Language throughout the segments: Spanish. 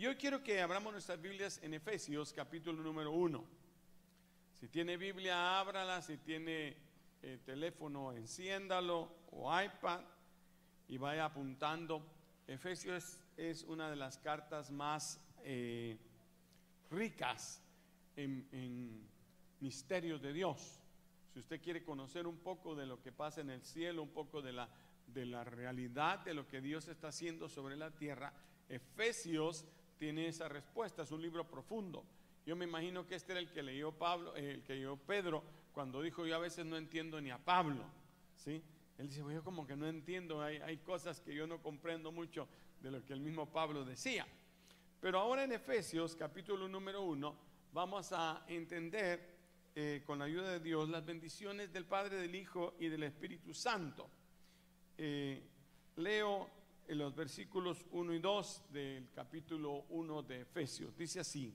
Y hoy quiero que abramos nuestras Biblias en Efesios capítulo número 1. Si tiene Biblia, ábrala. Si tiene eh, teléfono, enciéndalo o iPad y vaya apuntando. Efesios es, una de las cartas más eh, ricas en, en misterios de Dios. Si usted quiere conocer un poco de lo que pasa en el cielo, un poco de la, de la realidad de lo que Dios está haciendo sobre la tierra, Efesios tiene esa respuesta, es un libro profundo. Yo me imagino que este era el que leyó Pablo, eh, el que leyó Pedro cuando dijo yo a veces no entiendo ni a Pablo, ¿sí? Él dice, yo como que no entiendo, hay, hay cosas que yo no comprendo mucho de lo que el mismo Pablo decía. Pero ahora en Efesios capítulo número uno vamos a entender eh, con la ayuda de Dios las bendiciones del Padre, del Hijo y del Espíritu Santo. Eh, leo en los versículos 1 y 2 del capítulo 1 de Efesios. Dice así,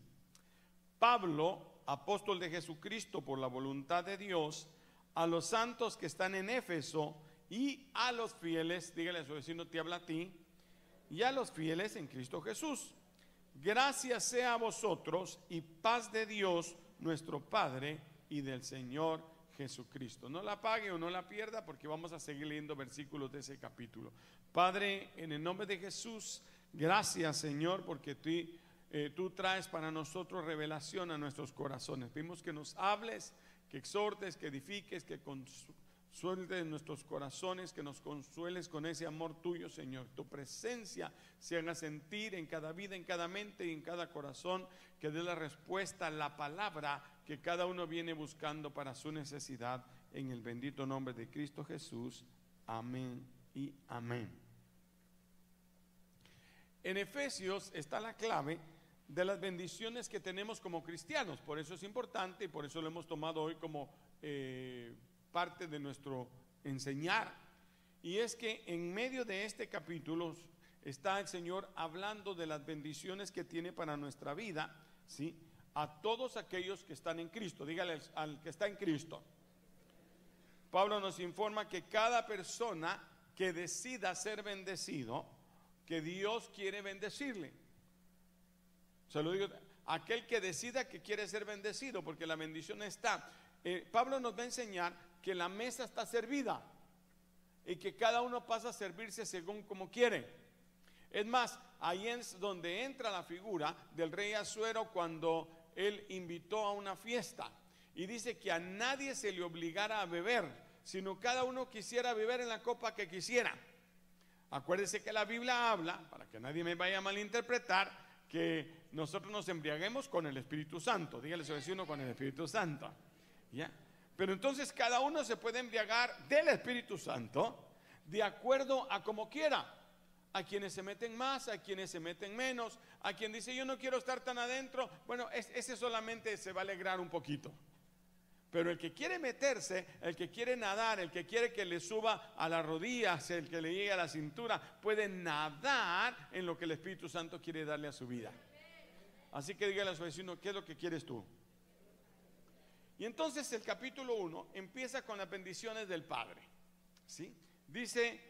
Pablo, apóstol de Jesucristo por la voluntad de Dios, a los santos que están en Éfeso y a los fieles, dígale a su vecino, te habla a ti, y a los fieles en Cristo Jesús. Gracias sea a vosotros y paz de Dios nuestro Padre y del Señor Jesucristo. No la pague o no la pierda porque vamos a seguir leyendo versículos de ese capítulo. Padre, en el nombre de Jesús, gracias Señor porque tú, eh, tú traes para nosotros revelación a nuestros corazones. Pedimos que nos hables, que exhortes, que edifiques, que Suelte en nuestros corazones, que nos consueles con ese amor tuyo, Señor. Tu presencia se haga sentir en cada vida, en cada mente y en cada corazón, que dé la respuesta a la palabra que cada uno viene buscando para su necesidad. En el bendito nombre de Cristo Jesús. Amén y amén. En Efesios está la clave de las bendiciones que tenemos como cristianos. Por eso es importante y por eso lo hemos tomado hoy como... Eh, parte de nuestro enseñar. Y es que en medio de este capítulo está el Señor hablando de las bendiciones que tiene para nuestra vida, ¿sí? A todos aquellos que están en Cristo. Dígale al que está en Cristo. Pablo nos informa que cada persona que decida ser bendecido, que Dios quiere bendecirle. Se lo digo, aquel que decida que quiere ser bendecido, porque la bendición está. Eh, Pablo nos va a enseñar que la mesa está servida y que cada uno pasa a servirse según como quiere. Es más, ahí es donde entra la figura del rey Azuero cuando él invitó a una fiesta y dice que a nadie se le obligara a beber, sino cada uno quisiera beber en la copa que quisiera. Acuérdese que la Biblia habla, para que nadie me vaya a malinterpretar, que nosotros nos embriaguemos con el Espíritu Santo. Dígale su vecino con el Espíritu Santo. ¿Ya? Pero entonces cada uno se puede embriagar del Espíritu Santo de acuerdo a como quiera. A quienes se meten más, a quienes se meten menos, a quien dice yo no quiero estar tan adentro, bueno, ese solamente se va a alegrar un poquito. Pero el que quiere meterse, el que quiere nadar, el que quiere que le suba a las rodillas, el que le llegue a la cintura, puede nadar en lo que el Espíritu Santo quiere darle a su vida. Así que dígale a su vecino, ¿qué es lo que quieres tú? Y entonces el capítulo 1 empieza con las bendiciones del Padre. ¿sí? Dice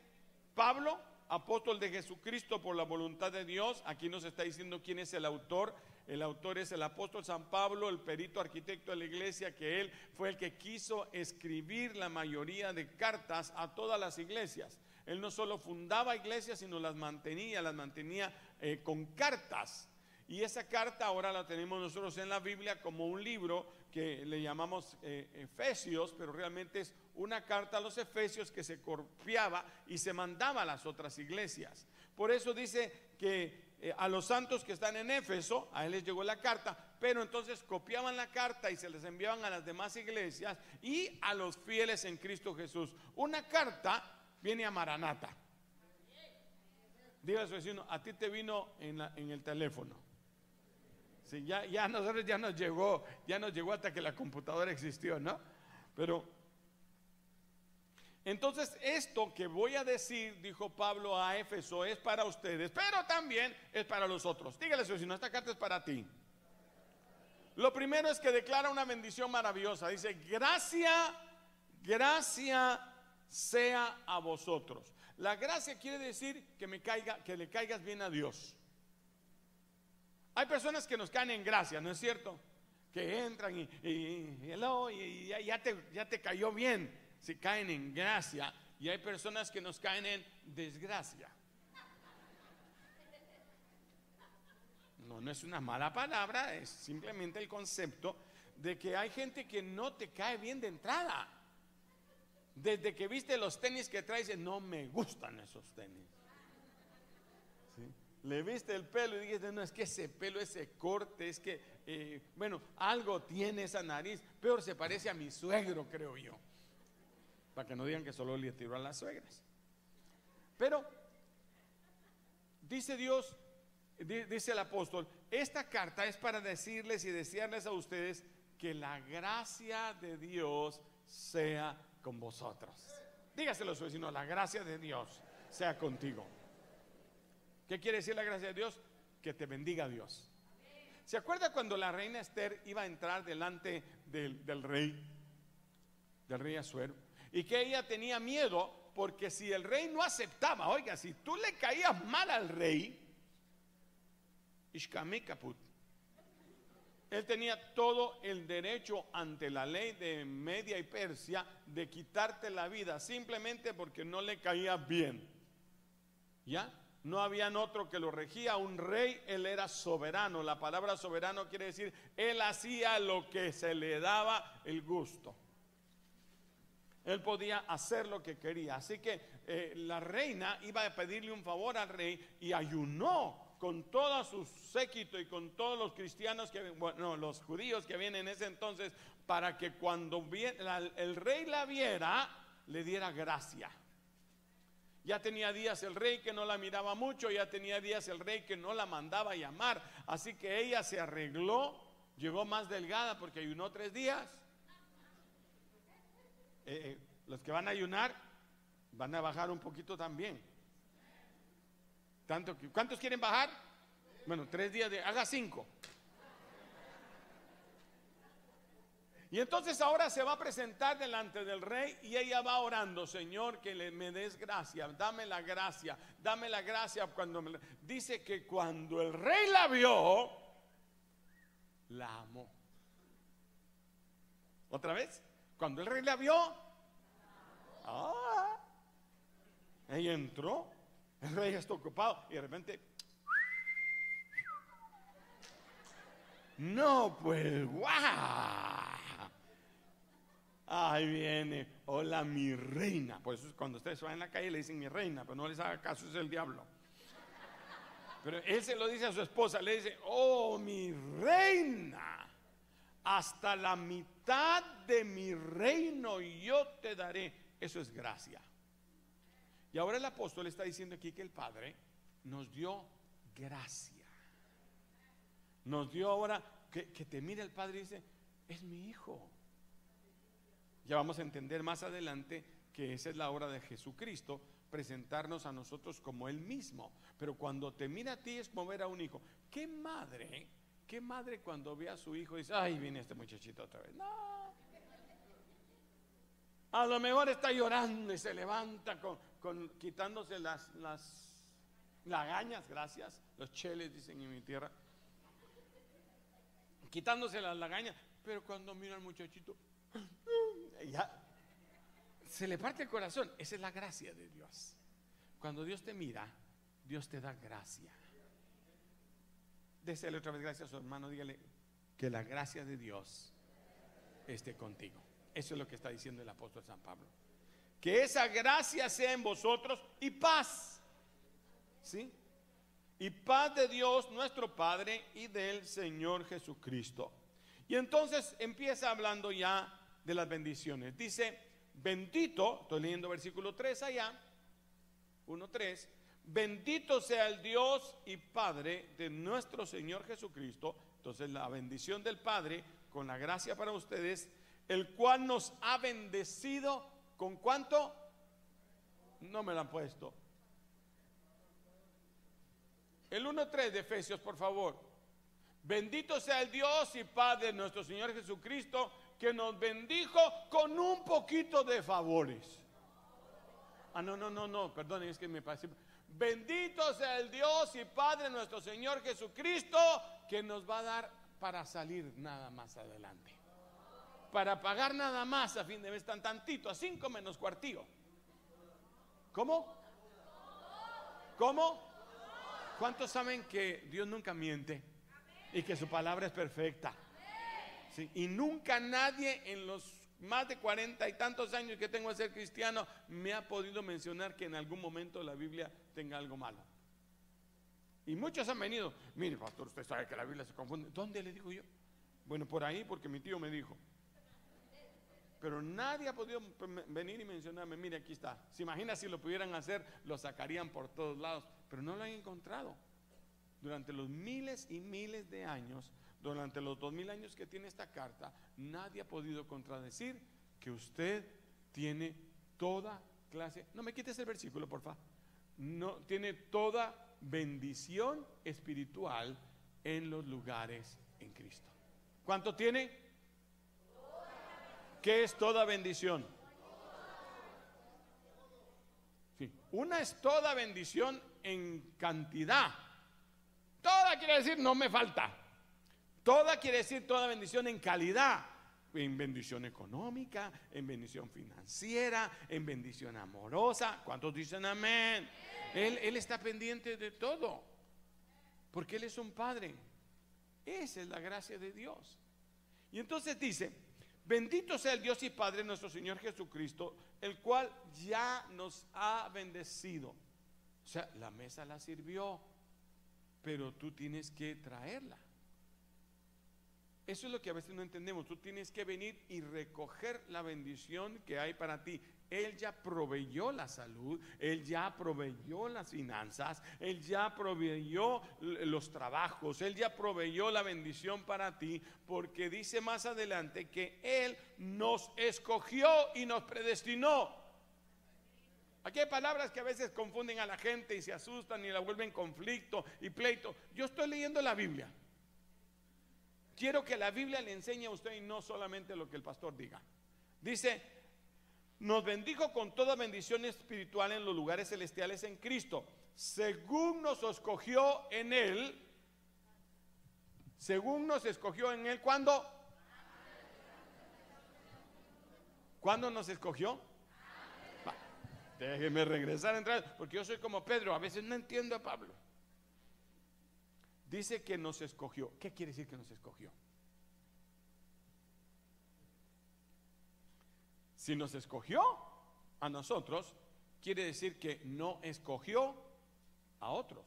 Pablo, apóstol de Jesucristo por la voluntad de Dios. Aquí nos está diciendo quién es el autor. El autor es el apóstol San Pablo, el perito arquitecto de la iglesia, que él fue el que quiso escribir la mayoría de cartas a todas las iglesias. Él no solo fundaba iglesias, sino las mantenía, las mantenía eh, con cartas. Y esa carta ahora la tenemos nosotros en la Biblia como un libro que le llamamos eh, Efesios, pero realmente es una carta a los Efesios que se copiaba y se mandaba a las otras iglesias. Por eso dice que eh, a los santos que están en Éfeso, a él les llegó la carta, pero entonces copiaban la carta y se les enviaban a las demás iglesias y a los fieles en Cristo Jesús. Una carta viene a Maranata. Diga a su vecino, a ti te vino en, en el teléfono ya, ya nosotros ya nos llegó, ya nos llegó hasta que la computadora existió, ¿no? Pero entonces esto que voy a decir, dijo Pablo a Éfeso, es para ustedes, pero también es para los otros. Dígale, si no, esta carta es para ti. Lo primero es que declara una bendición maravillosa. Dice, gracia, gracia sea a vosotros. La gracia quiere decir que me caiga, que le caigas bien a Dios. Hay personas que nos caen en gracia, ¿no es cierto? Que entran y, y, ya, te, ya te cayó bien, si caen en gracia. Y hay personas que nos caen en desgracia. No, no es una mala palabra, es simplemente el concepto de que hay gente que no te cae bien de entrada. Desde que viste los tenis que traes, no me gustan esos tenis. Le viste el pelo y dijiste, no, es que ese pelo, ese corte, es que, eh, bueno, algo tiene esa nariz. Peor se parece a mi suegro, creo yo. Para que no digan que solo le tiró a las suegras. Pero, dice Dios, dice el apóstol, esta carta es para decirles y desearles a ustedes que la gracia de Dios sea con vosotros. Dígaselo a su vecino, la gracia de Dios sea contigo. ¿Qué quiere decir la gracia de Dios? Que te bendiga Dios. ¿Se acuerda cuando la reina Esther iba a entrar delante del, rey, del rey Asuero? Y que ella tenía miedo porque si el rey no aceptaba, oiga, si tú le caías mal al rey, Ishkamikaput, él tenía todo el derecho ante la ley de Media y Persia de quitarte la vida simplemente porque no le caía bien. ¿Ya? No habían otro que lo regía, un rey, él era soberano. La palabra soberano quiere decir, él hacía lo que se le daba el gusto. Él podía hacer lo que quería. Así que eh, la reina iba a pedirle un favor al rey y ayunó con todo su séquito y con todos los cristianos que, bueno, los judíos que vienen en ese entonces, para que cuando el rey la viera, le diera gracia. Ya tenía días el rey que no la miraba mucho, ya tenía días el rey que no la mandaba llamar, así que ella se arregló, llegó más delgada porque ayunó tres días. Eh, eh, los que van a ayunar van a bajar un poquito también. Tanto ¿Cuántos quieren bajar? Bueno, tres días de, haga cinco. Y entonces ahora se va a presentar delante del rey y ella va orando, Señor, que le, me des gracia, dame la gracia, dame la gracia cuando me... Dice que cuando el rey la vio, la amó. ¿Otra vez? Cuando el rey la vio, ah, ella entró el rey está ocupado y de repente. No, pues, guau. Ahí viene, hola mi reina. Por eso cuando ustedes van en la calle le dicen mi reina, pero no les haga caso, es el diablo. Pero él se lo dice a su esposa, le dice, oh mi reina, hasta la mitad de mi reino yo te daré. Eso es gracia. Y ahora el apóstol está diciendo aquí que el Padre nos dio gracia. Nos dio ahora que, te mire el Padre y dice, es mi hijo. Ya vamos a entender más adelante que esa es la obra de Jesucristo, presentarnos a nosotros como Él mismo. Pero cuando te mira a ti es como ver a un hijo. ¿Qué madre? ¿Qué madre cuando ve a su hijo dice, ay, viene este muchachito otra vez? No. A lo mejor está llorando y se levanta con, quitándose las, las lagañas, gracias, los cheles dicen en mi tierra, quitándose las lagañas, pero cuando mira al muchachito, ya se le parte el corazón. Esa es la gracia de Dios. Cuando Dios te mira, Dios te da gracia. Désele otra vez gracias a su hermano, dígale que la gracia de Dios esté contigo. Eso es lo que está diciendo el apóstol San Pablo. Que esa gracia sea en vosotros y paz. ¿Sí? Y paz de Dios nuestro Padre y del Señor Jesucristo. Y entonces empieza hablando ya de las bendiciones. Dice, bendito, estoy leyendo versículo 3 allá, 1.3, bendito sea el Dios y Padre de nuestro Señor Jesucristo. Entonces la bendición del Padre con la gracia para ustedes, el cual nos ha bendecido ¿Con cuánto? No me lo han puesto. El 1.3 de Efesios, por favor. Bendito sea el Dios y Padre de nuestro Señor Jesucristo, que nos bendijo con un poquito de favores. Ah, no, no, no, no, perdón, es que me parece. Bendito sea el Dios y Padre nuestro Señor Jesucristo, que nos va a dar para salir nada más adelante. Para pagar nada más a fin de mes tan tantito, a cinco menos cuartillo. ¿Cómo? ¿Cómo? ¿Cuántos saben que Dios nunca miente y que su palabra es perfecta? Y nunca nadie en los más de cuarenta y tantos años que tengo de ser cristiano me ha podido mencionar que en algún momento la Biblia tenga algo malo. Y muchos han venido, mire pastor, usted sabe que la Biblia se confunde. ¿Dónde le digo yo? Bueno, por ahí porque mi tío me dijo. Pero nadie ha podido venir y mencionarme, mire, aquí está. Se imagina si lo pudieran hacer, lo sacarían por todos lados, pero no lo han encontrado. Durante los miles y miles de años, durante los dos mil años que tiene esta carta, nadie ha podido contradecir que usted tiene toda clase. No me quites el versículo, por favor. No tiene toda bendición espiritual en los lugares en Cristo. ¿Cuánto tiene? ¿Qué es toda bendición? Una es toda bendición en cantidad. Toda quiere decir no me falta. Toda quiere decir toda bendición en calidad. En bendición económica, en bendición financiera, en bendición amorosa. ¿Cuántos dicen amén? Él, está pendiente de todo, porque Él es un Padre. Esa es la gracia de Dios. Y entonces dice, bendito sea el Dios y Padre nuestro Señor Jesucristo, el cual ya nos ha bendecido. O sea, la mesa la sirvió, pero tú tienes que traerla. Eso es lo que a veces no entendemos. Tú tienes que venir y recoger la bendición que hay para ti. Él ya proveyó la salud, Él ya proveyó las finanzas, Él ya proveyó los trabajos, Él ya proveyó la bendición para ti, porque dice más adelante que Él nos escogió y nos predestinó. Aquí hay palabras que a veces confunden a la gente y se asustan y la vuelven conflicto y pleito. Yo estoy leyendo la Biblia. Quiero que la Biblia le enseñe a usted y no solamente lo que el pastor diga. Dice, nos bendijo con toda bendición espiritual en los lugares celestiales en Cristo, según nos escogió en Él, según nos escogió en Él, ¿cuándo? ¿Cuándo nos escogió? déjeme regresar a entrar, porque yo soy como Pedro, a veces no entiendo a Pablo. Dice que nos escogió. ¿Qué quiere decir que nos escogió? Si nos escogió a nosotros, quiere decir que no escogió a otros.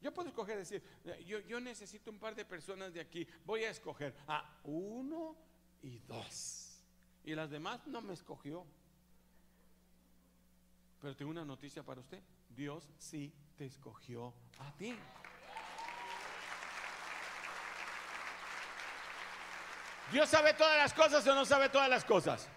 Yo puedo escoger, decir, yo, yo, necesito un par de personas de aquí, voy a escoger a uno y dos. Y las demás no me escogió. Pero tengo una noticia para usted. Dios sí te escogió a ti. ¿Dios sabe todas las cosas o no sabe todas las cosas?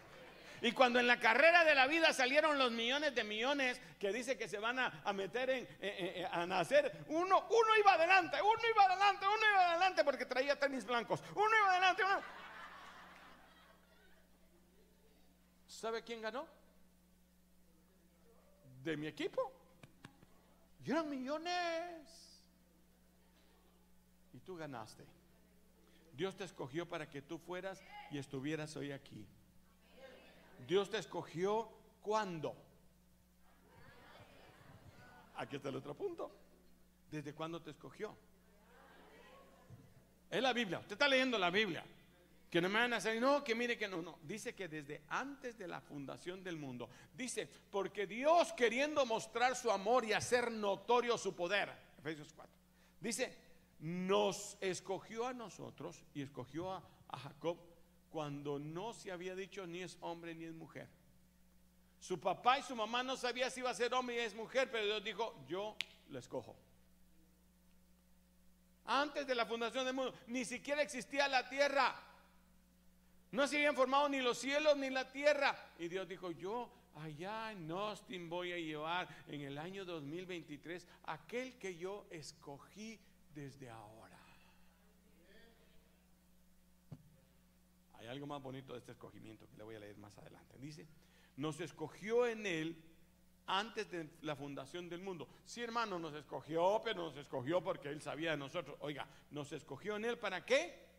Y cuando en la carrera de la vida salieron los millones de millones que dice que se van a, meter en, a nacer, uno, uno iba adelante, uno iba adelante, uno iba adelante porque traía tenis blancos, uno iba adelante, uno... ¿Sabe quién ganó? De mi equipo. Y eran millones. Y tú ganaste. Dios te escogió para que tú fueras y estuvieras hoy aquí. Dios te escogió cuando. Aquí está el otro punto. ¿Desde cuándo te escogió? Es la Biblia. Usted está leyendo la Biblia. Que no me van a decir, no, que mire que no, no. Dice que desde antes de la fundación del mundo. Dice, porque Dios queriendo mostrar su amor y hacer notorio su poder. Efesios 4. Dice, nos escogió a nosotros y escogió a, Jacob cuando no se había dicho ni es hombre ni es mujer. Su papá y su mamá no sabían si iba a ser hombre y es mujer, pero Dios dijo, yo lo escojo. Antes de la fundación del mundo, ni siquiera existía la tierra. No se habían formado ni los cielos ni la tierra. Y Dios dijo, yo allá en Austin voy a llevar en el año 2023 aquel que yo escogí desde ahora. Hay algo más bonito de este escogimiento que le voy a leer más adelante. Dice, nos escogió en él antes de la fundación del mundo. Sí, hermano, nos escogió, pero nos escogió porque Él sabía de nosotros. Oiga, ¿nos escogió en Él para qué?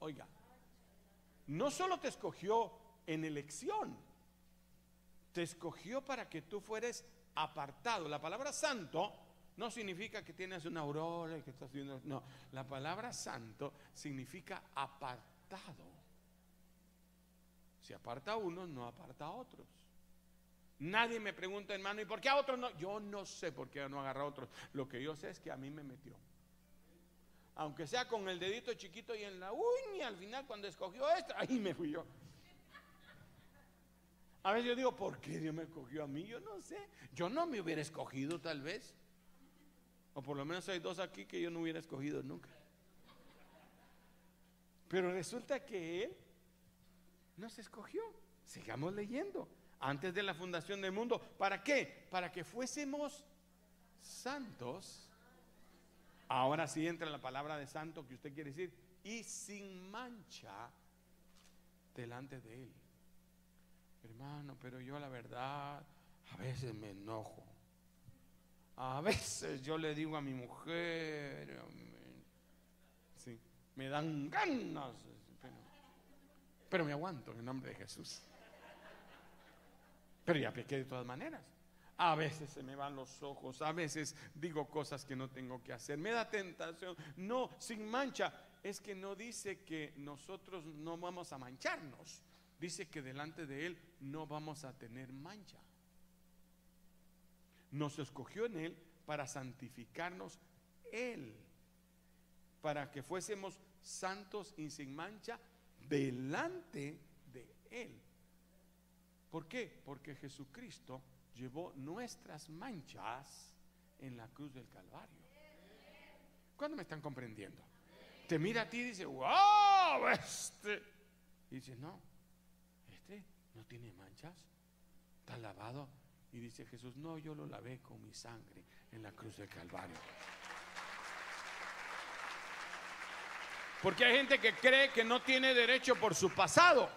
Oiga, no solo te escogió en elección, te escogió para que tú fueres apartado. La palabra santo no significa que tienes una aurora y que estás viendo. No, la palabra santo significa apartado. Si aparta a unos, no aparta a otros. Nadie me pregunta, hermano, ¿y por qué a otros no? Yo no sé por qué no agarra a otros. Lo que yo sé es que a mí me metió. Aunque sea con el dedito chiquito y en la uña, al final cuando escogió esto, ahí me fui yo. A veces yo digo, ¿por qué Dios me escogió a mí? Yo no sé. Yo no me hubiera escogido tal vez. O por lo menos hay dos aquí que yo no hubiera escogido nunca. Pero resulta que Él nos escogió. Sigamos leyendo. Antes de la fundación del mundo. ¿Para qué? Para que fuésemos santos Ahora sí entra la palabra de santo que usted quiere decir. Y sin mancha delante de Él. Hermano, pero yo la verdad a veces me enojo. A veces yo le digo a mi mujer, sí, me dan ganas, pero, pero me aguanto en el nombre de Jesús. Pero ya pequé de todas maneras. A veces se me van los ojos, a veces digo cosas que no tengo que hacer, me da tentación. No, sin mancha. Es que no dice que nosotros no vamos a mancharnos. Dice que delante de Él no vamos a tener mancha. Nos escogió en Él para santificarnos Él, para que fuésemos santos y sin mancha delante de Él. ¿Por qué? Porque Jesucristo llevó nuestras manchas en la cruz del Calvario. ¿Cuándo me están comprendiendo? Te mira a ti y dice, wow, este. Y dice, no, este no tiene manchas, está lavado. Y dice Jesús, no, yo lo lavé con mi sangre en la cruz del Calvario. Porque hay gente que cree que no tiene derecho por su pasado.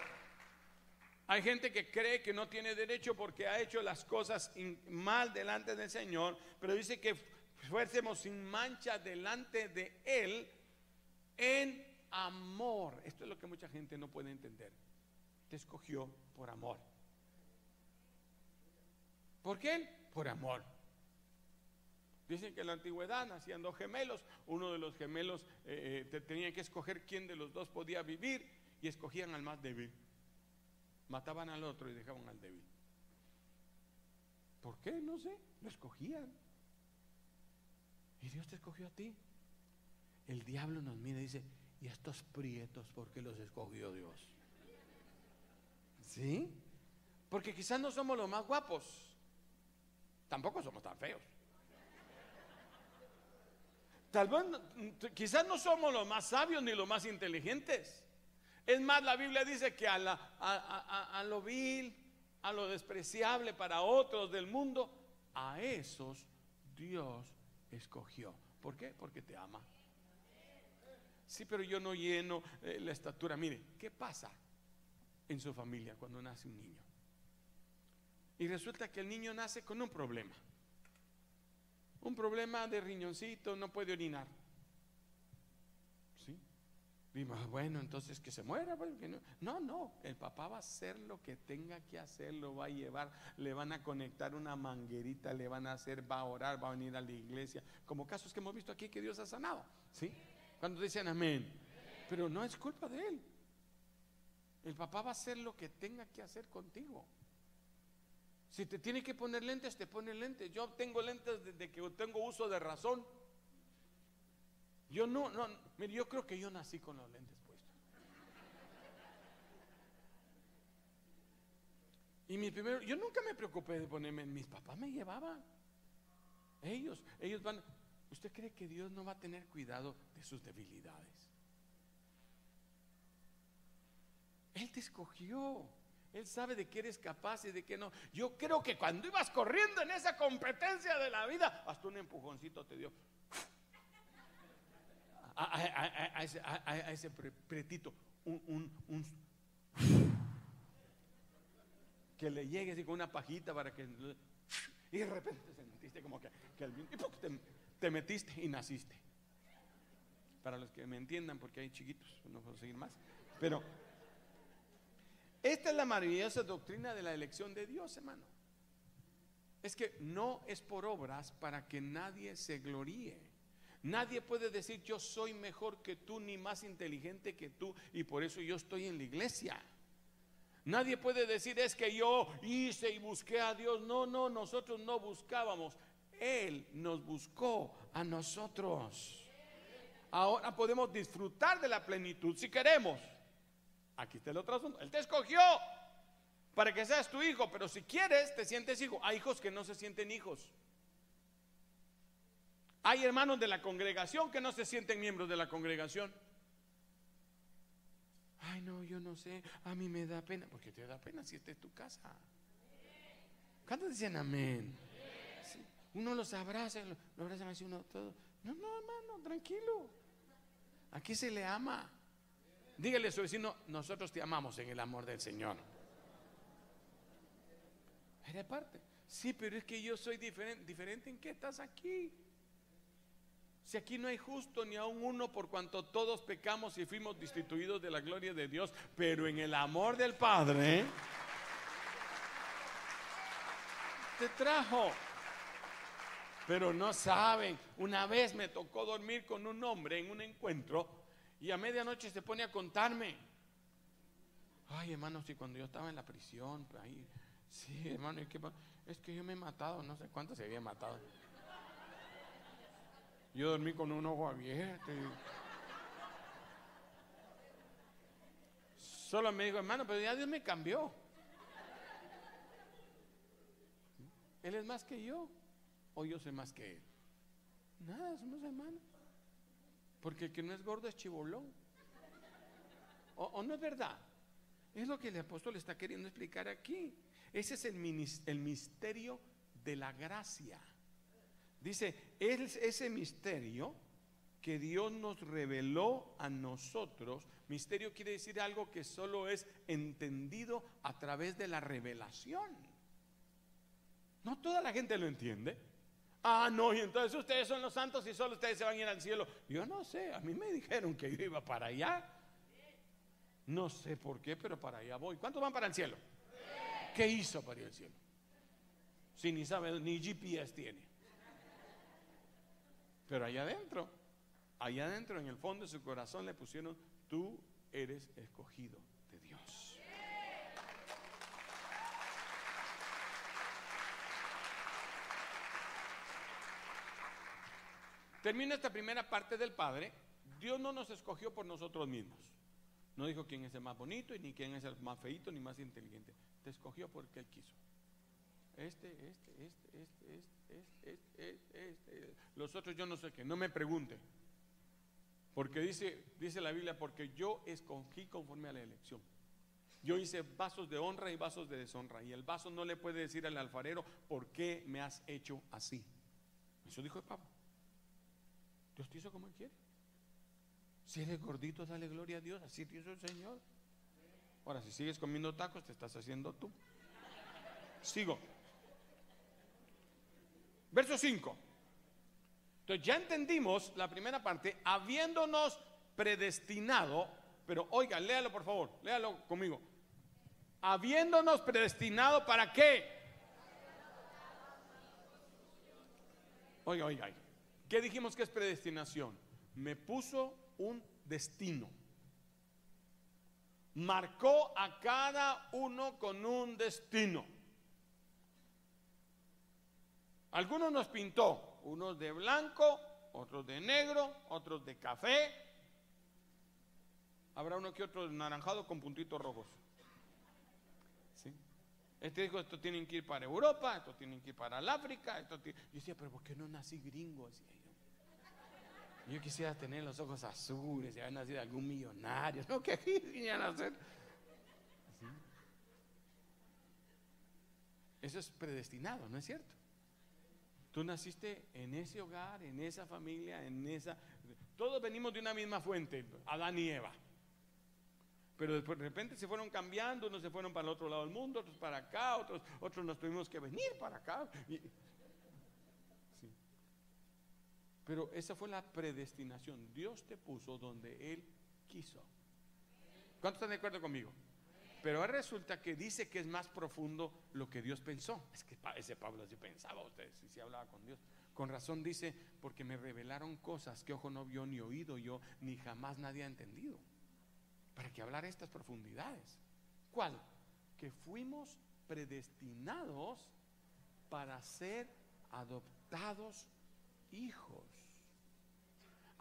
Hay gente que cree que no tiene derecho porque ha hecho las cosas mal delante del Señor, pero dice que fuésemos sin mancha delante de Él en amor. Esto es lo que mucha gente no puede entender. Te escogió por amor. ¿Por qué? Por amor. Dicen que en la antigüedad nacían dos gemelos, uno de los gemelos eh, eh, tenía que escoger quién de los dos podía vivir y escogían al más débil. Mataban al otro y dejaban al débil. ¿Por qué? No sé. Lo escogían. Y Dios te escogió a ti. El diablo nos mira y dice, ¿y estos prietos por qué los escogió Dios? ¿Sí? Porque quizás no somos los más guapos. Tampoco somos tan feos. Tal vez, quizás no somos los más sabios ni los más inteligentes. Es más, la Biblia dice que a, lo vil, a lo despreciable para otros del mundo, a esos Dios escogió. ¿Por qué? Porque te ama. Sí, pero yo no lleno eh, la estatura. Mire, ¿qué pasa en su familia cuando nace un niño? Y resulta que el niño nace con un problema. Un problema de riñoncito, no puede orinar. Dimos, bueno, entonces que se muera. Pues, no. no, el papá va a hacer lo que tenga que hacer, lo va a llevar, le van a conectar una manguerita, le van a hacer, va a orar, va a venir a la iglesia, como casos que hemos visto aquí que Dios ha sanado. ¿Sí? Cuando dicen amén. Pero no es culpa de él. El papá va a hacer lo que tenga que hacer contigo. Si te tiene que poner lentes, te pone lentes. Yo tengo lentes desde que tengo uso de razón. Yo no, no, mire, yo creo que yo nací con los lentes puestos. Y mi primero, yo nunca me preocupé de ponerme, mis papás me llevaban. Ellos, ellos van. ¿Usted cree que Dios no va a tener cuidado de sus debilidades? Él te escogió. Él sabe de qué eres capaz y de qué no. Yo creo que cuando ibas corriendo en esa competencia de la vida, hasta un empujoncito te dio a, ese, pretito un, que le llegue así con una pajita para que... Y de repente te sentiste como que, te, te metiste y naciste. Para los que me entiendan, porque hay chiquitos, no puedo seguir más. Pero esta es la maravillosa doctrina de la elección de Dios, hermano. Es que no es por obras para que nadie se gloríe. Nadie puede decir yo soy mejor que tú ni más inteligente que tú y por eso yo estoy en la iglesia. Nadie puede decir es que yo hice y busqué a Dios. No, no, nosotros no buscábamos. Él nos buscó a nosotros. Ahora podemos disfrutar de la plenitud si queremos. Aquí está el otro asunto. Él te escogió para que seas tu hijo, pero si quieres, te sientes hijo. Hay hijos que no se sienten hijos. Hay hermanos de la congregación que no se sienten miembros de la congregación. Ay, no, yo no sé, a mí me da pena. porque te da pena si esta es tu casa? ¿Cuántos dicen amén? Uno los abraza, los abraza así uno todo. No, no, hermano, tranquilo. Aquí se le ama. Dígale a su vecino, nosotros te amamos en el amor del Señor. Eres parte. Sí, pero es que yo soy diferente. ¿Diferente en qué estás aquí? Si aquí no hay justo ni aún uno por cuanto todos pecamos y fuimos destituidos de la gloria de Dios, pero en el amor del Padre te trajo. Pero no saben, una vez me tocó dormir con un hombre en un encuentro y a medianoche se pone a contarme. Ay, hermano, si cuando yo estaba en la prisión, ahí, sí, hermano, es que yo me he matado, no sé cuánto se había matado. Yo dormí con un ojo abierto. Solo me dijo, hermano, pero ya Dios me cambió. Él es más que yo, o yo soy más que él. Nada, somos hermanos. Porque el que no es gordo es chibolón. ¿O, no es verdad? Es lo que el apóstol está queriendo explicar aquí. Ese es el, el misterio de la gracia. Dice, es ese misterio que Dios nos reveló a nosotros. Misterio quiere decir algo que solo es entendido a través de la revelación. No toda la gente lo entiende. Ah, no, y entonces ustedes son los santos y solo ustedes se van a ir al cielo. Yo no sé, a mí me dijeron que yo iba para allá. No sé por qué, pero para allá voy. ¿Cuántos van para el cielo? ¿Qué hizo para ir al cielo? Si ni sabe, ni GPS tiene. Pero allá adentro, allá adentro, en el fondo de su corazón le pusieron, tú eres escogido de Dios. Termina esta primera parte del Padre. Dios no nos escogió por nosotros mismos. No dijo quién es el más bonito y ni quién es el más feito ni más inteligente. Te escogió porque Él quiso. Este, este, este, este, este, este, este, Los otros yo no sé qué, no me pregunte. Porque dice, dice la Biblia, porque yo escogí conforme a la elección. Yo hice vasos de honra y vasos de deshonra. Y el vaso no le puede decir al alfarero, ¿por qué me has hecho así? Eso dijo el Papa. Dios te hizo como Él quiere. Si eres gordito, dale gloria a Dios. Así te hizo el Señor. Ahora, si sigues comiendo tacos, te estás haciendo tú. Sigo. Verso 5. Entonces ya entendimos la primera parte, habiéndonos predestinado, pero oiga, léalo por favor, léalo conmigo. Habiéndonos predestinado para qué? Oiga, oiga, ¿qué dijimos que es predestinación? Me puso un destino. Marcó a cada uno con un destino. Algunos nos pintó, unos de blanco, otros de negro, otros de café. Habrá uno que otro naranjado con puntitos rojos. ¿Sí? Este dijo, esto tienen que ir para Europa, esto tienen que ir para el África. Esto Yo decía, pero ¿por qué no nací gringo? yo. quisiera tener los ojos azules, y haber nacido algún millonario. No, que aquí nacer. Eso es predestinado, ¿no es cierto? Tú naciste en ese hogar, en esa familia, en esa... Todos venimos de una misma fuente, Adán y Eva. Pero de repente se fueron cambiando, unos se fueron para el otro lado del mundo, otros para acá, otros, otros nos tuvimos que venir para acá. Pero esa fue la predestinación. Dios te puso donde Él quiso. ¿Cuántos están de acuerdo conmigo? Pero resulta que dice que es más profundo lo que Dios pensó. Es que ese Pablo así pensaba ustedes, si se hablaba con Dios. Con razón dice, porque me revelaron cosas que ojo no vio, ni oído yo, ni jamás nadie ha entendido. Para que hablar estas profundidades. ¿Cuál? Que fuimos predestinados para ser adoptados hijos.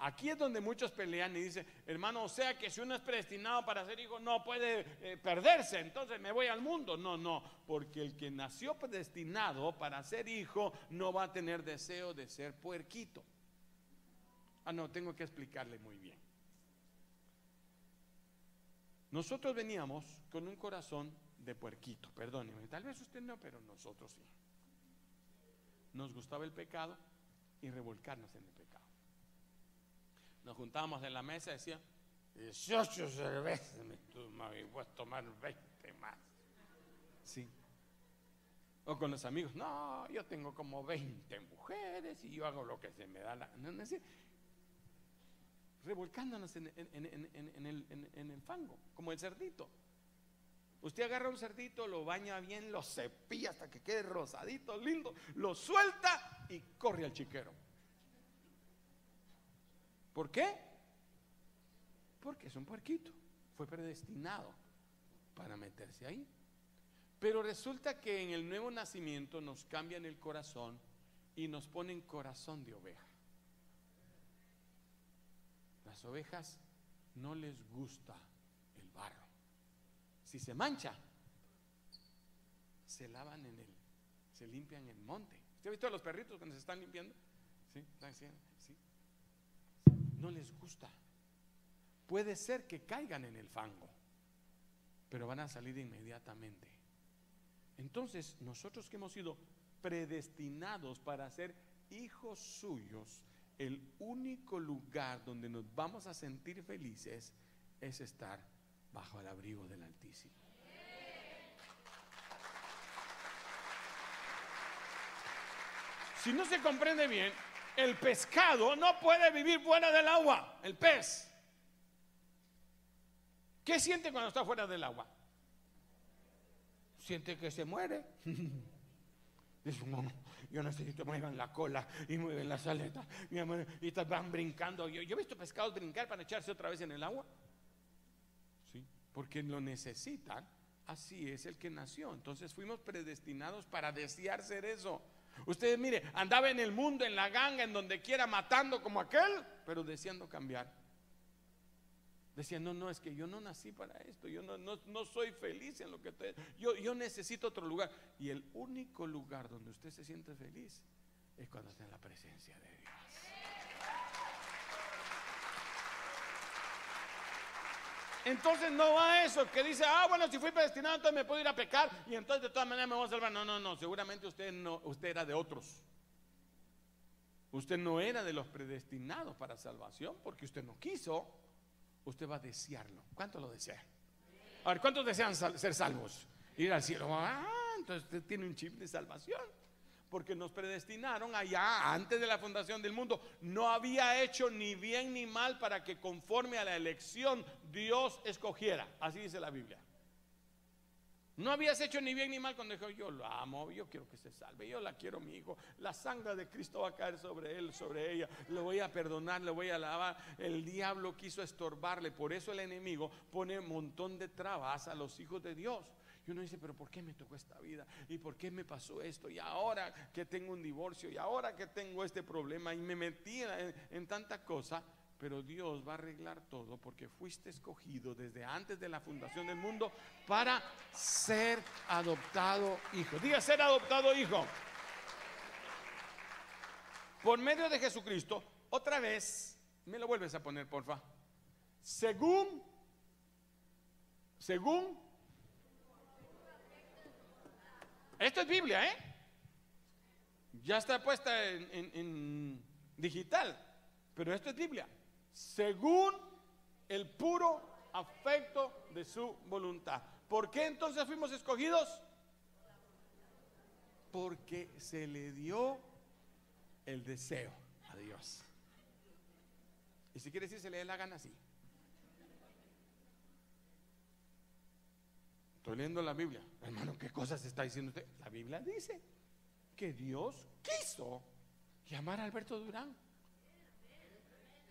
Aquí es donde muchos pelean y dicen, hermano, o sea que si uno es predestinado para ser hijo, no puede eh, perderse, entonces me voy al mundo. No, no, porque el que nació predestinado para ser hijo no va a tener deseo de ser puerquito. Ah, no, tengo que explicarle muy bien. Nosotros veníamos con un corazón de puerquito, perdóneme, tal vez usted no, pero nosotros sí. Nos gustaba el pecado y revolcarnos en el pecado nos juntábamos en la mesa y decía, 18 cervezas, me voy a tomar 20 más. Sí. O con los amigos, no, yo tengo como 20 mujeres y yo hago lo que se me da la... No, no, revolcándonos en, en, el, fango, como el cerdito. Usted agarra un cerdito, lo baña bien, lo cepilla hasta que quede rosadito, lindo, lo suelta y corre al chiquero. ¿Por qué? Porque es un puerquito. Fue predestinado para meterse ahí. Pero resulta que en el nuevo nacimiento nos cambian el corazón y nos ponen corazón de oveja. Las ovejas no les gusta el barro. Si se mancha, se lavan en él, se limpian en el monte. ¿Usted ha visto a los perritos cuando se están limpiando? ¿Sí? ¿Sí? No les gusta. Puede ser que caigan en el fango, pero van a salir inmediatamente. Entonces, nosotros que hemos sido predestinados para ser hijos suyos, el único lugar donde nos vamos a sentir felices es estar bajo el abrigo del Altísimo. Si no se comprende bien, el pescado no puede vivir fuera del agua, el pez. ¿Qué siente cuando está fuera del agua? Siente que se muere. Dice, no, yo necesito muevan la cola y mueven las aletas y van brincando. Yo, yo, he visto pescados brincar para echarse otra vez en el agua. Sí, porque lo necesitan. Así es el que nació. Entonces fuimos predestinados para desear ser eso. Ustedes mire, andaba en el mundo, en la ganga, en donde quiera, matando como aquel, pero deseando cambiar. Decía, no, no, es que yo no nací para esto, yo no, no, soy feliz en lo que estoy, yo, yo necesito otro lugar. Y el único lugar donde usted se siente feliz es cuando está en la presencia de Dios. Entonces no va eso, que dice, ah, bueno, si fui predestinado, entonces me puedo ir a pecar y entonces de todas maneras me voy a salvar. No, no, no, seguramente usted no, usted era de otros. Usted no era de los predestinados para salvación porque usted no quiso. Usted va a desearlo. ¿Cuánto lo desea? A ver, ¿cuántos desean ser salvos? Ir al cielo. Ah, entonces usted tiene un chip de salvación porque nos predestinaron allá antes de la fundación del mundo. No había hecho ni bien ni mal para que conforme a la elección Dios escogiera. Así dice la Biblia. No habías hecho ni bien ni mal cuando dijo, yo lo amo, yo quiero que se salve, yo la quiero mi hijo, la sangre de Cristo va a caer sobre él, sobre ella, lo voy a perdonar, le voy a alabar. El diablo quiso estorbarle, por eso el enemigo pone un montón de trabas a los hijos de Dios. Y uno dice, pero ¿por qué me tocó esta vida? ¿Y por qué me pasó esto? Y ahora que tengo un divorcio, y ahora que tengo este problema, y me metí en, tanta cosa. Pero Dios va a arreglar todo porque fuiste escogido desde antes de la fundación del mundo para ser adoptado hijo. Diga ser adoptado hijo. Por medio de Jesucristo, otra vez, me lo vuelves a poner, porfa. Según, según Esto es Biblia, ¿eh? Ya está puesta en, digital, pero esto es Biblia. Según el puro afecto de su voluntad. ¿Por qué entonces fuimos escogidos? Porque se le dio el deseo a Dios. Y si quiere decir, se le dé la gana así. Estoy leyendo la Biblia. Hermano, ¿qué cosas está diciendo usted? La Biblia dice que Dios quiso llamar a Alberto Durán.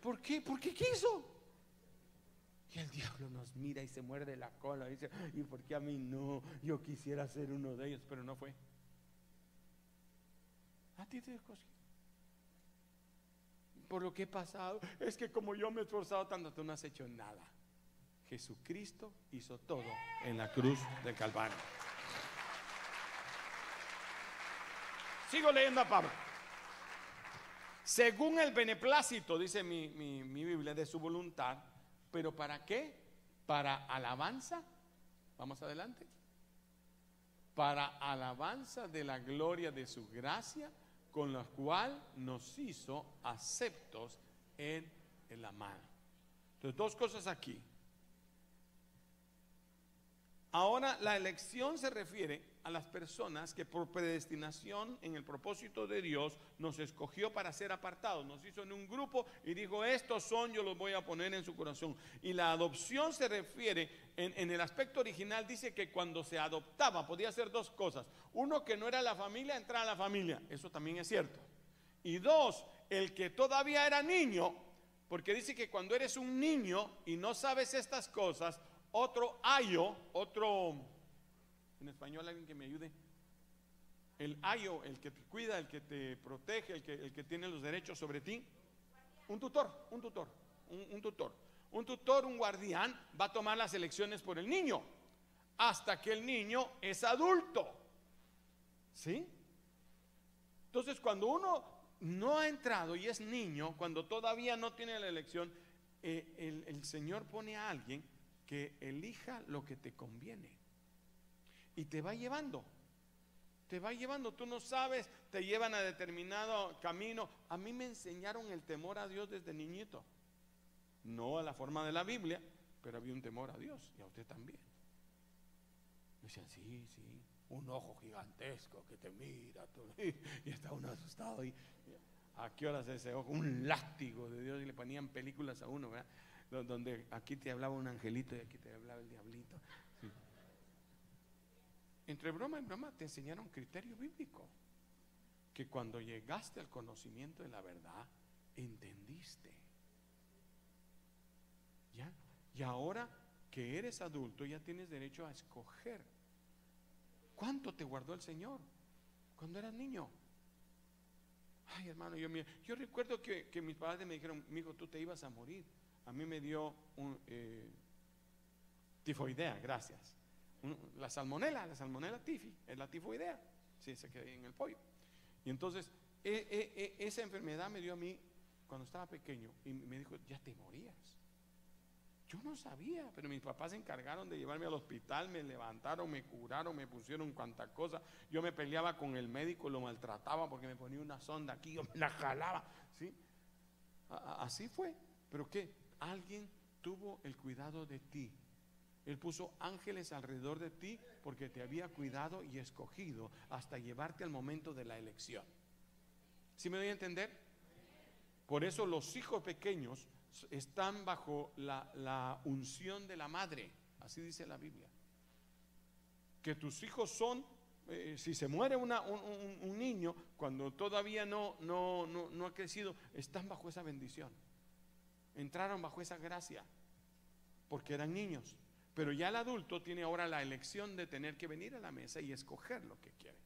¿Por qué? ¿Por qué quiso? Y el diablo nos mira y se muerde la cola y dice, ¿y por qué a mí no? Yo quisiera ser uno de ellos, pero no fue. A ti te. Por lo que he pasado, es que como yo me he esforzado tanto, tú no has hecho nada. Jesucristo hizo todo en la cruz del Calvario. Sigo leyendo a Pablo. Según el beneplácito, dice mi, mi Biblia, de su voluntad, pero ¿para qué? Para alabanza. Vamos adelante. Para alabanza de la gloria de su gracia, con la cual nos hizo aceptos en el amado. Entonces, dos cosas aquí. Ahora la elección se refiere a las personas que por predestinación en el propósito de Dios nos escogió para ser apartados, nos hizo en un grupo y dijo, estos son, yo los voy a poner en su corazón. Y la adopción se refiere, en, el aspecto original dice que cuando se adoptaba podía ser dos cosas. Uno, que no era la familia, entrar a la familia, eso también es cierto. Y dos, el que todavía era niño, porque dice que cuando eres un niño y no sabes estas cosas, otro ayo, otro, en español alguien que me ayude, el ayo, el que te cuida, el que te protege, el que, el que tiene los derechos sobre ti, un tutor, un tutor, un, tutor. Un tutor, un guardián, va a tomar las elecciones por el niño hasta que el niño es adulto. ¿Sí? Entonces, cuando uno no ha entrado y es niño, cuando todavía no tiene la elección, eh, el, el Señor pone a alguien que elija lo que te conviene. Y te va llevando. Te va llevando. Tú no sabes, te llevan a determinado camino. A mí me enseñaron el temor a Dios desde niñito. No a la forma de la Biblia, pero había un temor a Dios y a usted también. Me decían, sí, sí, un ojo gigantesco que te mira y está uno asustado. Y, ¿A qué horas ese ojo? Un látigo de Dios y le ponían películas a uno, ¿verdad? Donde aquí te hablaba un angelito y aquí te hablaba el diablito. Entre broma y broma te enseñaron criterio bíblico. Que cuando llegaste al conocimiento de la verdad, entendiste. ¿Ya? Y ahora que eres adulto, ya tienes derecho a escoger. ¿Cuánto te guardó el Señor cuando eras niño? Ay, hermano, yo, yo recuerdo que, que mis padres me dijeron, mi hijo, tú te ibas a morir a mí me dio un, eh, tifoidea, gracias. la salmonela, la salmonela tifi, es la tifoidea, sí, se quedó en el pollo. Y entonces, e, e, e, esa enfermedad me dio a mí cuando estaba pequeño y me dijo, ya te morías. Yo no sabía, pero mis papás se encargaron de llevarme al hospital, me levantaron, me curaron, me pusieron cuanta cosa. Yo me peleaba con el médico, lo maltrataba porque me ponía una sonda aquí, yo me la jalaba, ¿sí? así fue. ¿Pero qué? Alguien tuvo el cuidado de ti. Él puso ángeles alrededor de ti porque te había cuidado y escogido hasta llevarte al momento de la elección. ¿Sí me doy a entender? Por eso los hijos pequeños están bajo la, unción de la madre. Así dice la Biblia. Que tus hijos son, eh, si se muere una, un, niño, cuando todavía no, no, no ha crecido, están bajo esa bendición entraron bajo esa gracia porque eran niños. Pero ya el adulto tiene ahora la elección de tener que venir a la mesa y escoger lo que quiere.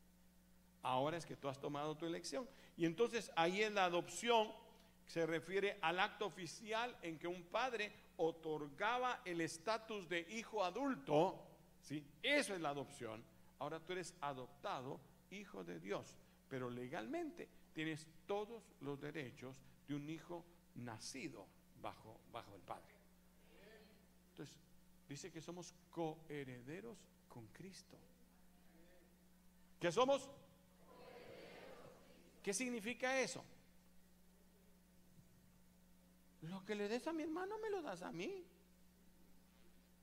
Ahora es que tú has tomado tu elección. Y entonces ahí es la adopción, se refiere al acto oficial en que un padre otorgaba el estatus de hijo adulto. ¿sí? Eso es la adopción. Ahora tú eres adoptado, hijo de Dios. Pero legalmente tienes todos los derechos de un hijo nacido bajo, bajo el Padre. Entonces, dice que somos coherederos con Cristo. ¿Qué somos? ¿Qué significa eso? Lo que le des a mi hermano me lo das a mí.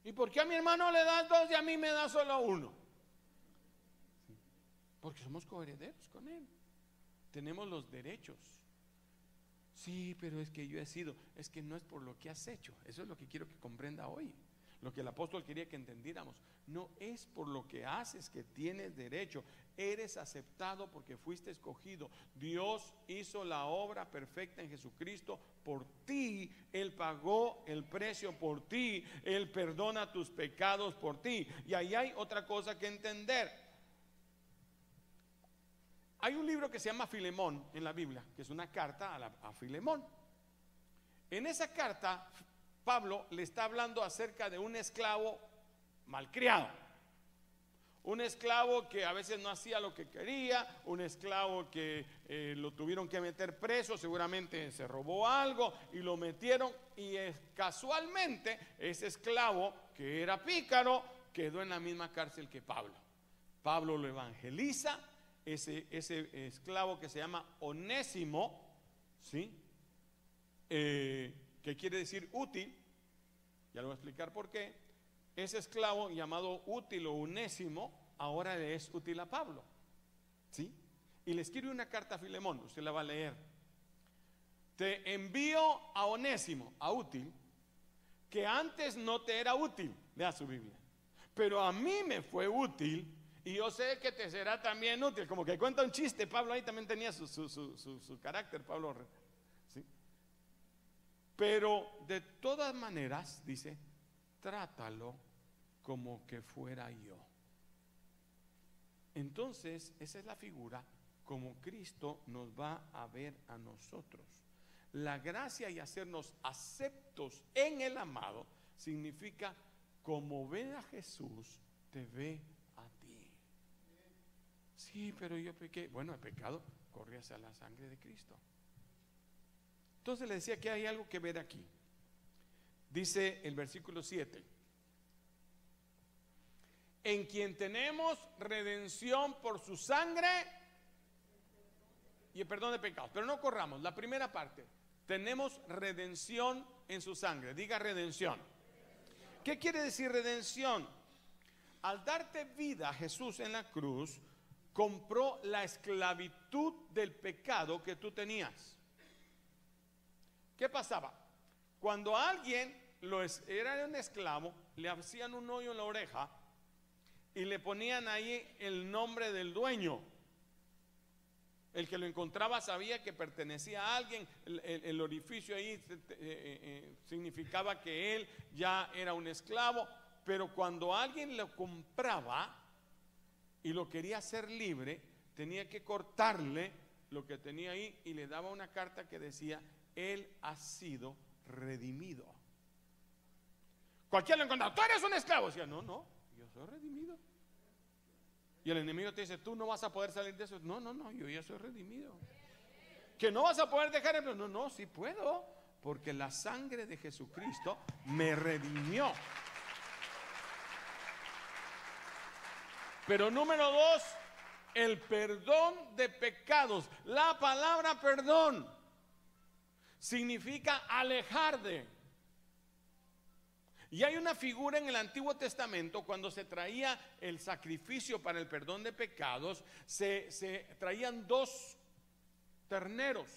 ¿Y por qué a mi hermano le das dos y a mí me da solo uno? Porque somos coherederos con él. Tenemos los derechos. Sí, pero es que yo he sido, es que no es por lo que has hecho. Eso es lo que quiero que comprenda hoy. Lo que el apóstol quería que entendiéramos. No es por lo que haces que tienes derecho. Eres aceptado porque fuiste escogido. Dios hizo la obra perfecta en Jesucristo por ti. Él pagó el precio por ti. Él perdona tus pecados por ti. Y ahí hay otra cosa que entender. Hay un libro que se llama Filemón en la Biblia, que es una carta a, Filemón. En esa carta, Pablo le está hablando acerca de un esclavo malcriado. Un esclavo que a veces no hacía lo que quería, un esclavo que eh, lo tuvieron que meter preso, seguramente se robó algo y lo metieron y casualmente ese esclavo que era pícaro quedó en la misma cárcel que Pablo. Pablo lo evangeliza ese, ese esclavo que se llama Onésimo, ¿sí? Eh, que quiere decir útil, ya lo voy a explicar por qué. Ese esclavo llamado útil o unésimo ahora le es útil a Pablo, ¿sí? Y le escribe una carta a Filemón, usted la va a leer. Te envío a Onésimo, a útil, que antes no te era útil, lea su Biblia, pero a mí me fue útil y yo sé que te será también útil. Como que cuenta un chiste. Pablo ahí también tenía su, carácter, Pablo. ¿sí? Pero de todas maneras, dice, trátalo como que fuera yo. Entonces, esa es la figura como Cristo nos va a ver a nosotros. La gracia y hacernos aceptos en el amado significa como ve a Jesús, te ve Sí, pero yo pequé. Bueno, el pecado corre hacia la sangre de Cristo. Entonces le decía que hay algo que ver aquí. Dice el versículo 7. En quien tenemos redención por su sangre y el perdón de pecados. Pero no corramos. La primera parte. Tenemos redención en su sangre. Diga redención. ¿Qué quiere decir redención? Al darte vida Jesús en la cruz, compró la esclavitud del pecado que tú tenías. ¿Qué pasaba? Cuando alguien lo era un esclavo, le hacían un hoyo en la oreja y le ponían ahí el nombre del dueño. El que lo encontraba sabía que pertenecía a alguien, el, orificio ahí eh, eh, eh, significaba que él ya era un esclavo, pero cuando alguien lo compraba, y lo quería hacer libre, tenía que cortarle lo que tenía ahí y le daba una carta que decía, Él ha sido redimido. Cualquiera lo encontraba, tú eres un esclavo. Decía, no, no, yo soy redimido. Y el enemigo te dice, tú no vas a poder salir de eso. No, no, no, yo ya soy redimido. Que no vas a poder dejar el... No, no, sí puedo, porque la sangre de Jesucristo me redimió. Pero número dos, el perdón de pecados. La palabra perdón significa alejar de. Y hay una figura en el Antiguo Testamento cuando se traía el sacrificio para el perdón de pecados, se, se traían dos terneros.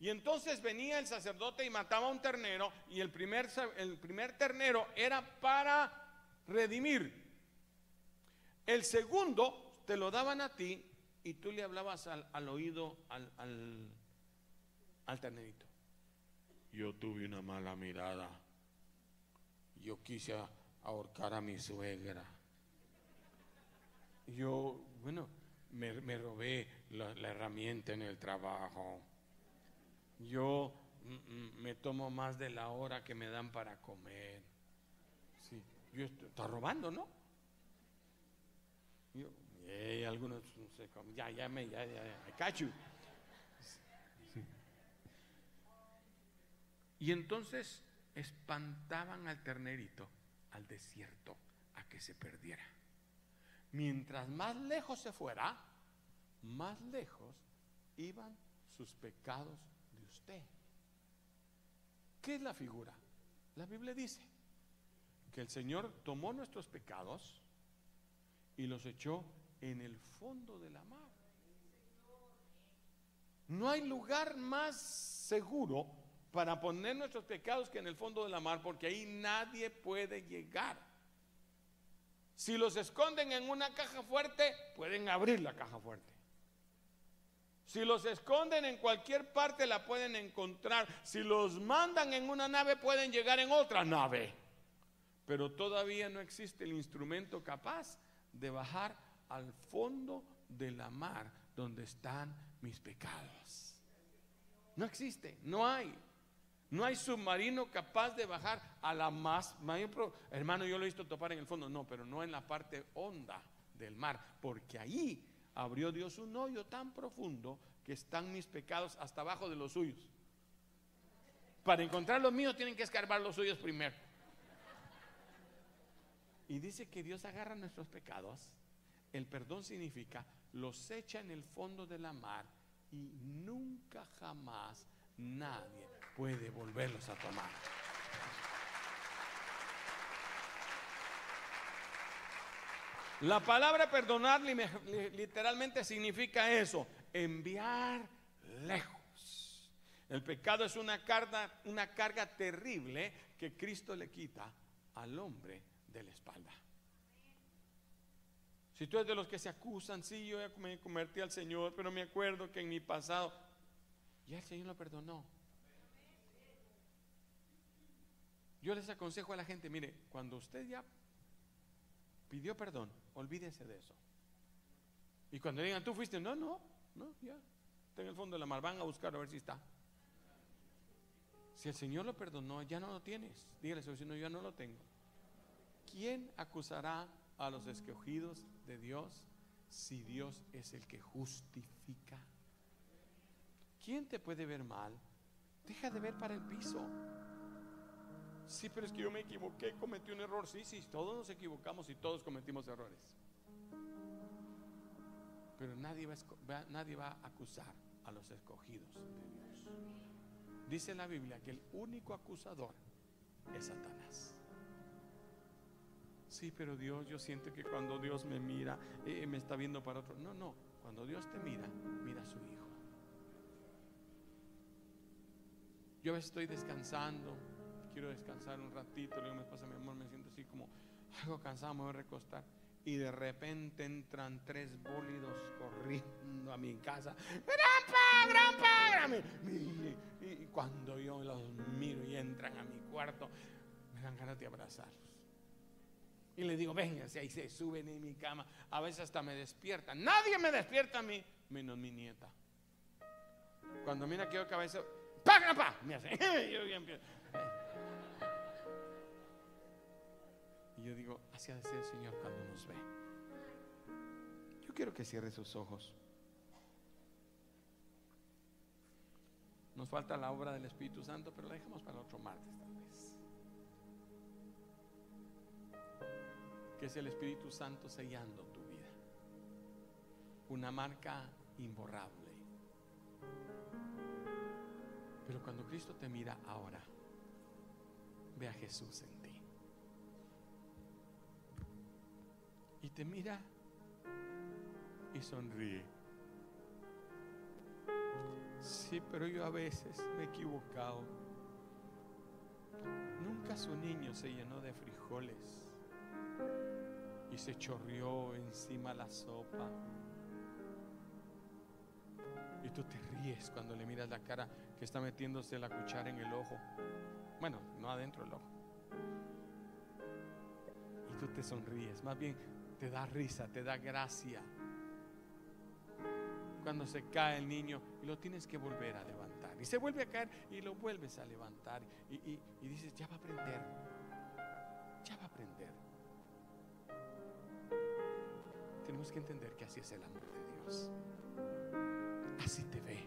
Y entonces venía el sacerdote y mataba un ternero y el primer, el primer ternero era para redimir. El segundo te lo daban a ti y tú le hablabas al, oído al, al, ternerito. Yo tuve una mala mirada. Yo quise ahorcar a mi suegra. Yo, bueno, me, robé la, herramienta en el trabajo. Yo mm, mm, me tomo más de la hora que me dan para comer. Sí, yo está robando, ¿no? Algunos, no sé, ya, ya me, ya, ya, ya, Y entonces espantaban al ternerito al desierto a que se perdiera. Mientras más lejos se fuera, más lejos iban sus pecados de usted. ¿Qué es la figura? La Biblia dice que el Señor tomó nuestros pecados y los echó en el fondo de la mar. No hay lugar más seguro para poner nuestros pecados que en el fondo de la mar, porque ahí nadie puede llegar. Si los esconden en una caja fuerte, pueden abrir la caja fuerte. Si los esconden en cualquier parte, la pueden encontrar. Si los mandan en una nave, pueden llegar en otra nave. Pero todavía no existe el instrumento capaz de bajar al fondo de la mar donde están mis pecados. No existe, no hay. No hay submarino capaz de bajar a la más Hermano, yo lo he visto topar en el fondo. No, pero no en la parte honda del mar. Porque ahí abrió Dios un hoyo tan profundo que están mis pecados hasta abajo de los suyos. Para encontrar los míos tienen que escarbar los suyos primero. Y dice que Dios agarra nuestros pecados. El perdón significa los echa en el fondo de la mar y nunca jamás nadie puede volverlos a tomar. La palabra perdonar literalmente significa eso, enviar lejos. El pecado es una carga, una carga terrible que Cristo le quita al hombre de la espalda. Si tú eres de los que se acusan, sí, yo me convertí al Señor, pero me acuerdo que en mi pasado, ya el Señor lo perdonó. Yo les aconsejo a la gente, mire, cuando usted ya pidió perdón, olvídese de eso. Y cuando digan, tú fuiste, no, no, no, ya, está en el fondo de la mar, van a buscar a ver si está. Si el Señor lo perdonó, ya no lo tienes. Dígale, si no, yo no lo tengo. ¿Quién acusará a los escogidos de Dios si Dios es el que justifica? ¿Quién te puede ver mal? Deja de ver para el piso. Sí, pero es que yo me equivoqué, cometí un error. Sí, sí, todos nos equivocamos y todos cometimos errores. Pero nadie va, nadie va a acusar a los escogidos de Dios. Dice la Biblia que el único acusador es Satanás. Sí, pero Dios, yo siento que cuando Dios me mira, eh, me está viendo para otro. No, no, cuando Dios te mira, mira a su Hijo. Yo estoy descansando, quiero descansar un ratito, le digo a mi amor, me siento así como algo cansado, me voy a recostar. Y de repente entran tres bólidos corriendo a mi casa. ¡Grampa, grampa! Y, y cuando yo los miro y entran a mi cuarto, me dan ganas de abrazarlos. Y le digo, venga, si ahí se suben en mi cama. A veces hasta me despiertan. Nadie me despierta a mí, menos mi nieta. Cuando mira que yo cabeza, ¡pa, grapa! Me hace. Y yo digo, así ha de ser el Señor cuando nos ve. Yo quiero que cierre sus ojos. Nos falta la obra del Espíritu Santo, pero la dejamos para el otro martes tal Que es el Espíritu Santo sellando tu vida. Una marca imborrable. Pero cuando Cristo te mira ahora, ve a Jesús en ti. Y te mira y sonríe. Sí, pero yo a veces me he equivocado. Nunca su niño se llenó de frijoles y se chorrió encima la sopa. Y tú te ríes cuando le miras la cara que está metiéndose la cuchara en el ojo. Bueno, no adentro del ojo. Y tú te sonríes. Más bien te da risa, te da gracia. Cuando se cae el niño y lo tienes que volver a levantar. Y se vuelve a caer y lo vuelves a levantar. Y, dices, ya va a aprender. Ya va a aprender. Tenemos que entender que así es el amor de Dios. Así te ve.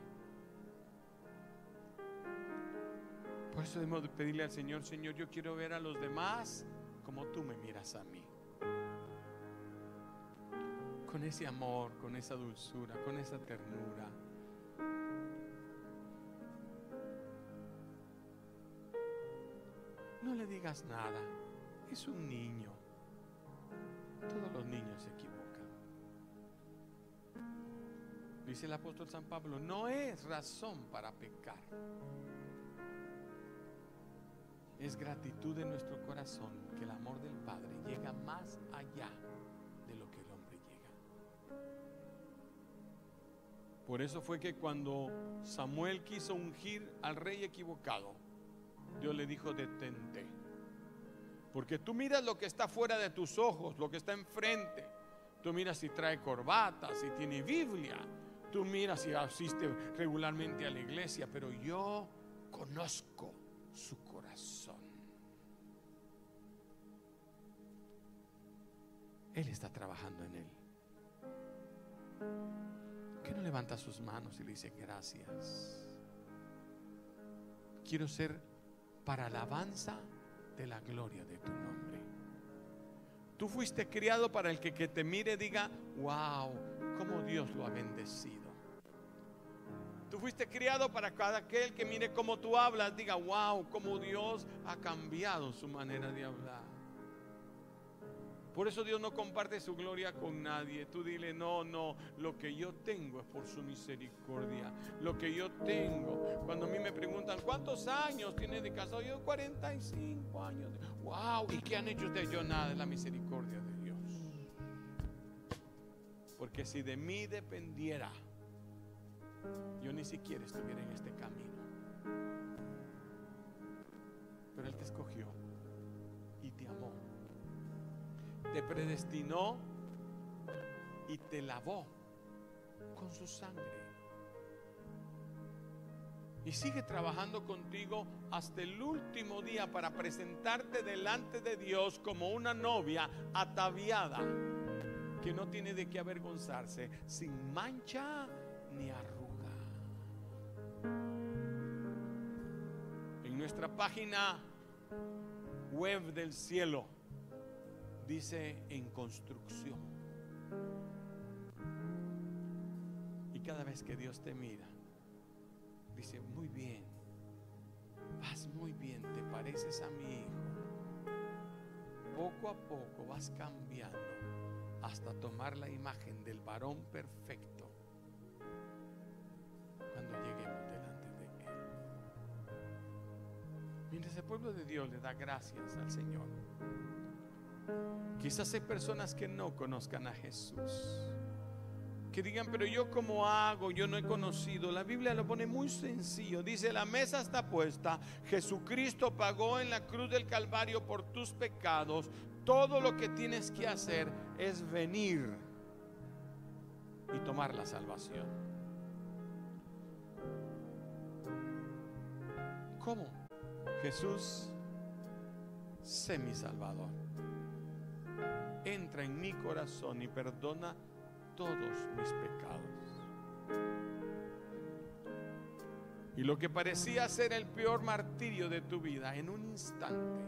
Por eso debemos pedirle al Señor, Señor, yo quiero ver a los demás como tú me miras a mí con ese amor, con esa dulzura, con esa ternura. No le digas nada, es un niño. Todos los niños se equivocan. Dice el apóstol San Pablo, no es razón para pecar. Es gratitud de nuestro corazón que el amor del Padre llega más allá de lo que el hombre llega. Por eso fue que cuando Samuel quiso ungir al rey equivocado, Dios le dijo, detente. Porque tú miras lo que está fuera de tus ojos, lo que está enfrente. Tú miras si trae corbata, si tiene Biblia. Tú miras si asiste regularmente a la iglesia. Pero yo conozco su corazón. Él está trabajando en él. ¿Qué no levanta sus manos y le dice gracias? Quiero ser para alabanza de la gloria de tu nombre. Tú fuiste criado para el que, que te mire diga, wow, cómo Dios lo ha bendecido. Tú fuiste criado para cada aquel que mire cómo tú hablas, diga, wow, cómo Dios ha cambiado su manera de hablar. Por eso Dios no comparte su gloria con nadie. Tú dile, no, no, lo que yo tengo es por su misericordia. Lo que yo tengo. Cuando a mí me preguntan, ¿cuántos años tiene de casado? Yo 45 años. Wow, ¿y qué han hecho ustedes? Yo nada, de la misericordia de Dios. Porque si de mí dependiera, yo ni siquiera estuviera en este camino. Pero Él te escogió y te amó te predestinó y te lavó con su sangre. Y sigue trabajando contigo hasta el último día para presentarte delante de Dios como una novia ataviada que no tiene de qué avergonzarse, sin mancha ni arruga. Nuestra página web del cielo dice en construcción. Y cada vez que Dios te mira, dice, muy bien, vas muy bien, te pareces a mi hijo. Poco a poco vas cambiando hasta tomar la imagen del varón perfecto cuando lleguemos Mientras el pueblo de Dios le da gracias al Señor, Quizás hay personas que no conozcan a Jesús. Que digan, pero yo cómo hago, yo no he conocido. La Biblia lo pone muy sencillo. Dice, la mesa está puesta. Jesucristo pagó en la cruz del Calvario por tus pecados. Todo lo que tienes que hacer es venir y tomar la salvación. ¿Cómo? Jesús, sé mi Salvador entra en mi corazón y perdona todos mis pecados. Y lo que parecía ser el peor martirio de tu vida, en un instante,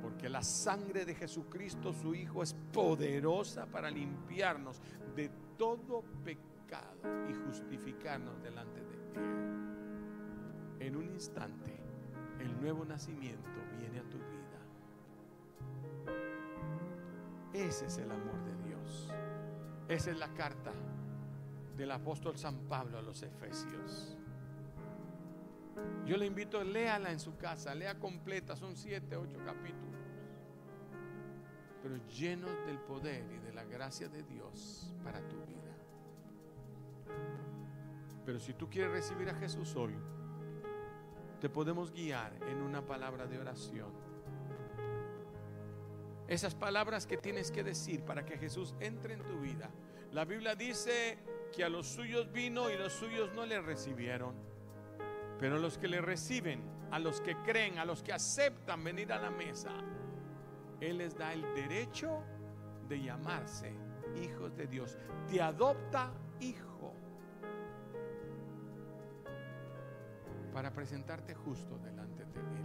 porque la sangre de Jesucristo, su Hijo, es poderosa para limpiarnos de todo pecado y justificarnos delante de Él. En un instante, el nuevo nacimiento viene a tu vida. Ese es el amor de Dios. Esa es la carta del apóstol San Pablo a los Efesios. Yo le invito, léala en su casa, lea completa, son siete, ocho capítulos, pero llenos del poder y de la gracia de Dios para tu vida. Pero si tú quieres recibir a Jesús hoy, te podemos guiar en una palabra de oración esas palabras que tienes que decir para que Jesús entre en tu vida. La Biblia dice que a los suyos vino y los suyos no le recibieron. Pero los que le reciben, a los que creen, a los que aceptan venir a la mesa, Él les da el derecho de llamarse hijos de Dios. Te adopta hijo para presentarte justo delante de Él.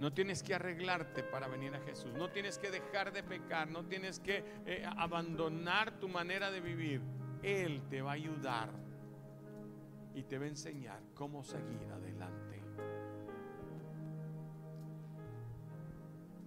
No tienes que arreglarte para venir a Jesús. No tienes que dejar de pecar. No tienes que eh, abandonar tu manera de vivir. Él te va a ayudar y te va a enseñar cómo seguir adelante.